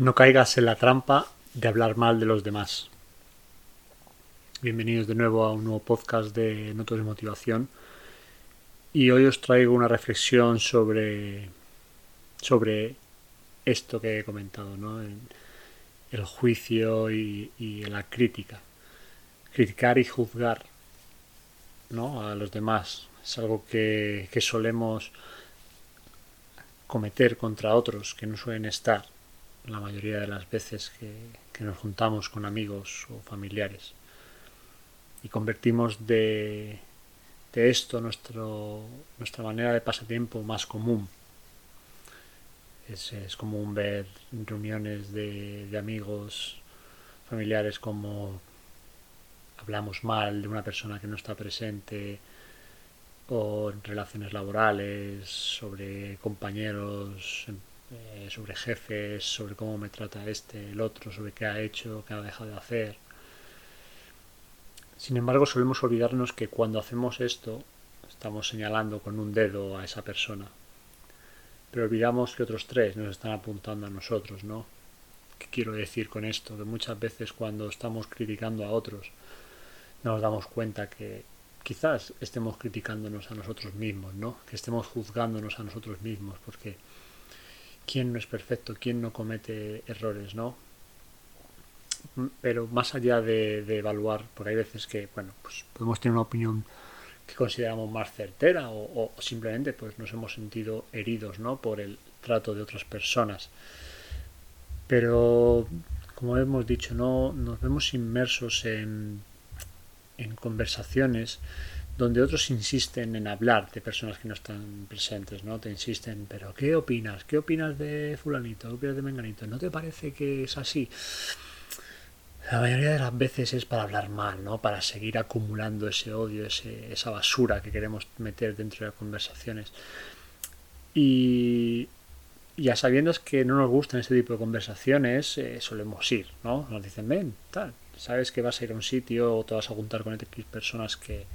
No caigas en la trampa de hablar mal de los demás. Bienvenidos de nuevo a un nuevo podcast de Notos de Motivación. Y hoy os traigo una reflexión sobre, sobre esto que he comentado, ¿no? el juicio y, la crítica. Criticar y juzgar ¿no? a los demás es algo que, que solemos cometer contra otros que no suelen estar la mayoría de las veces que, nos juntamos con amigos o familiares. Y convertimos de, esto nuestro, nuestra manera de pasatiempo más común. Es, es común ver reuniones de, de amigos, familiares, como hablamos mal de una persona que no está presente, o en relaciones laborales, sobre compañeros, eh, sobre jefes, sobre cómo me trata este, el otro, sobre qué ha hecho, qué ha dejado de hacer. Sin embargo, solemos olvidarnos que cuando hacemos esto, estamos señalando con un dedo a esa persona. Pero olvidamos que otros tres nos están apuntando a nosotros, ¿no? ¿Qué quiero decir con esto? Que muchas veces cuando estamos criticando a otros, nos damos cuenta que quizás estemos criticándonos a nosotros mismos, ¿no? Que estemos juzgándonos a nosotros mismos, porque quién no es perfecto, quién no comete errores, ¿no? Pero más allá de, evaluar, porque hay veces que, bueno, pues podemos tener una opinión que consideramos más certera o, simplemente pues nos hemos sentido heridos, ¿no? Por el trato de otras personas. Pero, como hemos dicho, no nos vemos inmersos en, en conversaciones donde otros insisten en hablar de personas que no están presentes, ¿no? Te insisten, pero ¿qué opinas? ¿Qué opinas de fulanito? ¿Qué opinas de menganito? ¿No te parece que es así? La mayoría de las veces es para hablar mal, ¿no? Para seguir acumulando ese odio, ese, esa basura que queremos meter dentro de las conversaciones. Y ya sabiendo que no nos gustan este tipo de conversaciones, eh, solemos ir, ¿no? Nos dicen, ven, tal, sabes que vas a ir a un sitio o te vas a juntar con X personas que,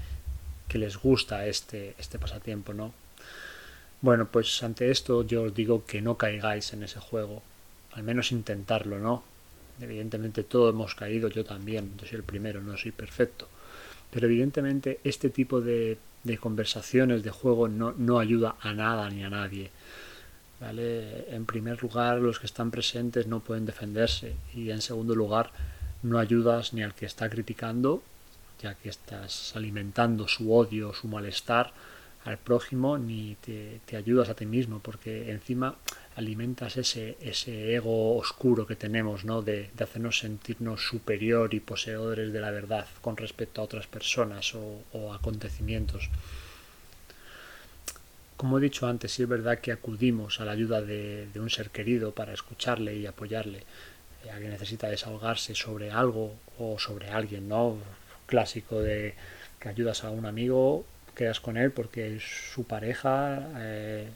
que les gusta este, este pasatiempo, ¿no? Bueno, pues ante esto yo os digo que no caigáis en ese juego, al menos intentarlo, ¿no? Evidentemente todos hemos caído, yo también, yo soy el primero, no soy perfecto, pero evidentemente este tipo de, de conversaciones, de juego, no, no ayuda a nada ni a nadie. ¿Vale? En primer lugar, los que están presentes no pueden defenderse y en segundo lugar, no ayudas ni al que está criticando ya que estás alimentando su odio, su malestar al prójimo, ni te, ayudas a ti mismo, porque encima alimentas ese, ese ego oscuro que tenemos, ¿no? De, hacernos sentirnos superior y poseedores de la verdad con respecto a otras personas o, acontecimientos. Como he dicho antes, sí es verdad que acudimos a la ayuda de, un ser querido para escucharle y apoyarle. Eh, alguien necesita desahogarse sobre algo o sobre alguien, ¿no? Clásico de que ayudas a un amigo, quedas con él porque su pareja, eh,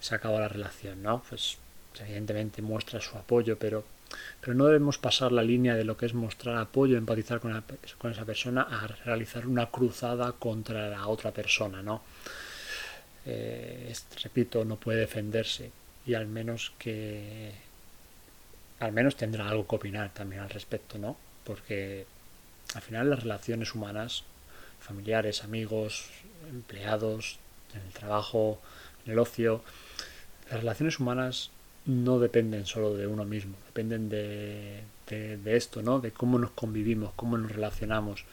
se acaba la relación, ¿no? Pues evidentemente muestra su apoyo, pero, pero no debemos pasar la línea de lo que es mostrar apoyo, empatizar con, esa persona, a realizar una cruzada contra la otra persona, ¿no? Eh, repito, no puede defenderse y al menos que al menos tendrá algo que opinar también al respecto, ¿no? Porque al final las relaciones humanas, familiares, amigos, empleados, en el trabajo, en el ocio, las relaciones humanas no dependen solo de uno mismo, dependen de, de, esto, ¿no? De cómo nos convivimos, cómo nos relacionamos,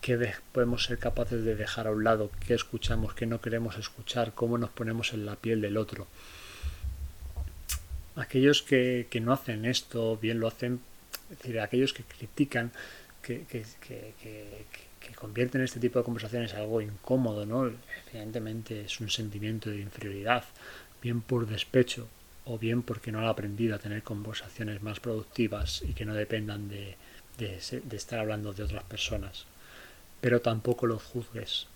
qué podemos ser capaces de dejar a un lado, qué escuchamos, qué no queremos escuchar, cómo nos ponemos en la piel del otro. Aquellos que, que no hacen esto, bien lo hacen, es decir, aquellos que critican, que, que, que, convierten este tipo de conversaciones en algo incómodo, ¿no? Evidentemente es un sentimiento de inferioridad, bien por despecho o bien porque no han aprendido a tener conversaciones más productivas y que no dependan de, de, de estar hablando de otras personas. Pero tampoco los juzgues.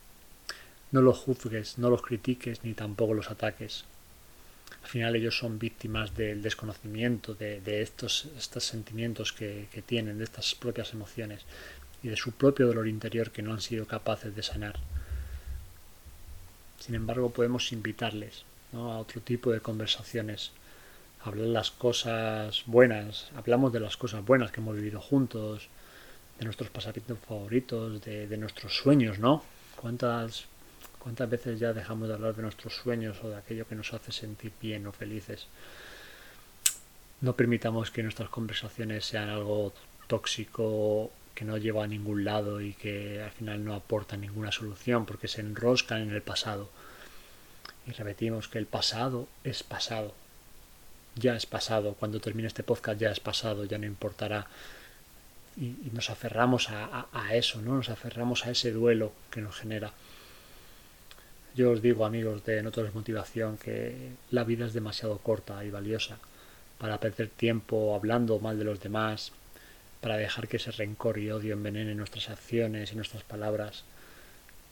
No los juzgues, no los critiques ni tampoco los ataques al final ellos son víctimas del desconocimiento de, estos, estos sentimientos que, tienen, de estas propias emociones y de su propio dolor interior que no han sido capaces de sanar. Sin embargo, podemos invitarles a otro tipo de conversaciones, hablar las cosas buenas, hablamos de las cosas buenas que hemos vivido juntos, de nuestros pasatiempos favoritos, de, de nuestros sueños, ¿no? ¿Cuántas, ¿Cuántas veces ya dejamos de hablar de nuestros sueños o de aquello que nos hace sentir bien o felices? No permitamos que nuestras conversaciones sean algo tóxico que no lleva a ningún lado y que al final no aporta ninguna solución porque se enroscan en el pasado. Y repetimos que el pasado es pasado. Ya es pasado. Cuando termine este podcast ya es pasado, ya no importará. Y, nos aferramos a, eso, ¿no? Nos aferramos a ese duelo que nos genera. Yo os digo, amigos de No Motivación, que la vida es demasiado corta y valiosa para perder tiempo hablando mal de los demás, para dejar que ese rencor y odio envenenen nuestras acciones y nuestras palabras.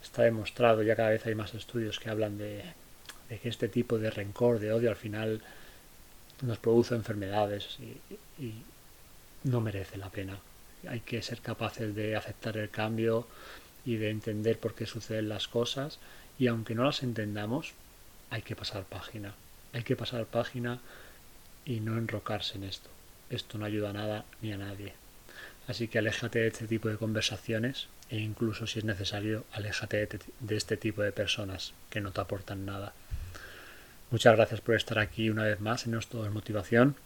Está demostrado, ya cada vez hay más estudios que hablan de, que este tipo de rencor, de odio al final nos produce enfermedades y no merece la pena. Hay que ser capaces de aceptar el cambio y de entender por qué suceden las cosas y aunque no las entendamos, hay que pasar página. Hay que pasar página y no enrocarse en esto. Esto no ayuda a nada ni a nadie. Así que aléjate de este tipo de conversaciones e incluso si es necesario, aléjate de este tipo de personas que no te aportan nada. Muchas gracias por estar aquí una vez más en nuestro Motivación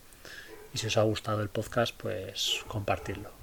y si os ha gustado el podcast, pues compartirlo.